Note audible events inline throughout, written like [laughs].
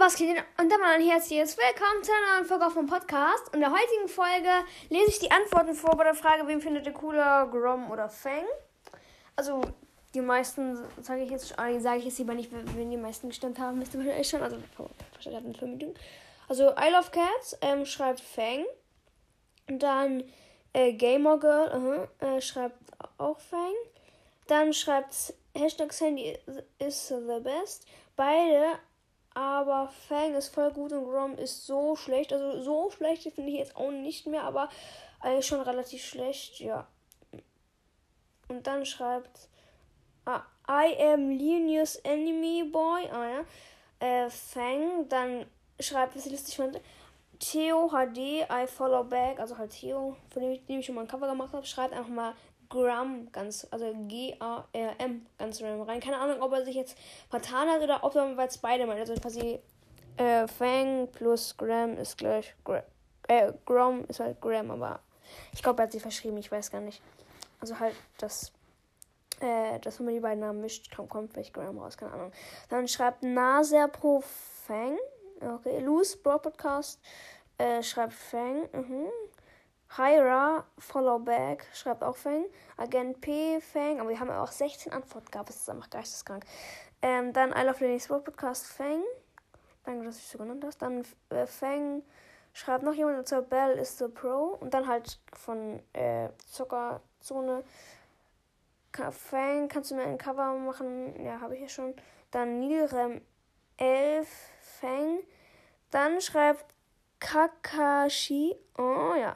Was geht? Und dann mal ein herzliches Willkommen zu einer neuen Folge auf dem Podcast. In der heutigen Folge lese ich die Antworten vor bei der Frage, wem findet ihr cooler, Grom oder Fang? Also, die meisten, sage ich jetzt, sage ich jetzt lieber nicht, wenn die meisten gestimmt haben, wisst ihr wahrscheinlich schon. Also, wahrscheinlich hat. Also, I Love Cats ähm, schreibt Fang. Und dann äh, Gamer Girl uh -huh, äh, schreibt auch Fang. Dann schreibt Hashtag Sandy is the best. Beide aber Fang ist voll gut und Grom ist so schlecht. Also so schlecht finde ich jetzt auch nicht mehr, aber eigentlich schon relativ schlecht, ja. Und dann schreibt ah, I am Linus Enemy Boy. Ah ja. Äh, Fang. Dann schreibt, was ich lustig fand. Theo HD, I follow back, also halt Theo, von dem ich, dem ich schon mal ein Cover gemacht habe, schreibt einfach mal Gram ganz, also G-A-R-M ganz random rein. Keine Ahnung, ob er sich jetzt vertan hat oder ob er beide meint. Also quasi äh, Fang plus Gram ist gleich Gra äh, Grom ist halt Gram, aber ich glaube, er hat sich verschrieben, ich weiß gar nicht. Also halt das, äh, dass wenn man die beiden Namen mischt, kommt, kommt vielleicht Gram raus, keine Ahnung. Dann schreibt Naser pro Fang. Okay, Loose Bro Podcast äh, schreibt Fang. Mhm. Hyra, Follow Back, schreibt auch Fang. Agent P, Fang. Aber wir haben ja auch 16 Antworten gehabt. Das ist einfach geisteskrank. Ähm, dann I Love Lenny's World Podcast, Fang. Danke, dass du so genannt hast. Dann äh, Fang schreibt noch jemand, zwar Bell is the Pro. Und dann halt von äh, Zuckerzone. Fang, kannst du mir ein Cover machen? Ja, habe ich ja schon. Dann Nilrem 11, Fang. Dann schreibt Kakashi. Oh ja.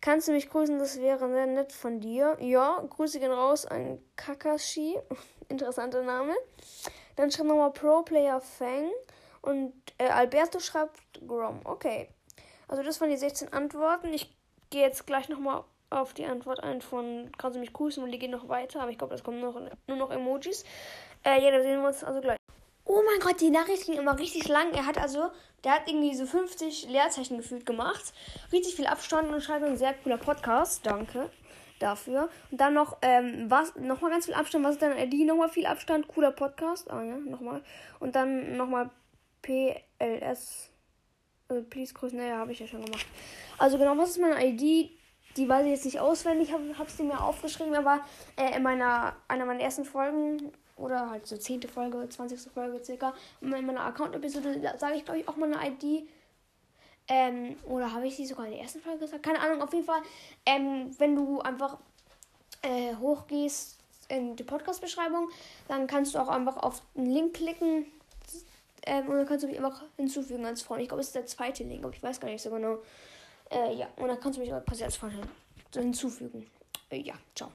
Kannst du mich grüßen? Das wäre sehr nett von dir. Ja, Grüße gehen raus an Kakashi. [laughs] Interessanter Name. Dann schreibt nochmal Pro Player Fang. Und äh, Alberto schreibt Grom. Okay. Also das waren die 16 Antworten. Ich gehe jetzt gleich nochmal auf die Antwort ein von Kannst du mich grüßen? Und die gehen noch weiter. Aber ich glaube, das kommen noch, nur noch Emojis. Äh, ja, da sehen wir uns also gleich. Oh mein Gott, die Nachricht ging immer richtig lang. Er hat also, der hat irgendwie so 50 Leerzeichen gefühlt gemacht. Richtig viel Abstand und schreibt ein sehr cooler Podcast. Danke dafür. Und dann noch, ähm, was, nochmal ganz viel Abstand. Was ist dann ID? Nochmal viel Abstand. Cooler Podcast. Ah ja, nochmal. Und dann nochmal PLS. Also please grüßen. Naja, habe ich ja schon gemacht. Also genau, was ist meine ID? Die weiß ich jetzt nicht auswendig. Ich habe es mir aufgeschrieben, aber äh, in meiner, einer meiner ersten Folgen oder halt so 10. Folge, 20. Folge circa. In meiner Account-Episode sage ich, glaube ich, auch mal eine ID. Ähm, oder habe ich sie sogar in der ersten Folge gesagt? Keine Ahnung, auf jeden Fall, ähm, wenn du einfach äh, hochgehst in die Podcast-Beschreibung, dann kannst du auch einfach auf den Link klicken ähm, und dann kannst du mich einfach hinzufügen als Freund. Ich glaube, es ist der zweite Link, aber ich weiß gar nicht so genau. Äh, ja, und dann kannst du mich quasi als Freund hinzufügen. Äh, ja, ciao.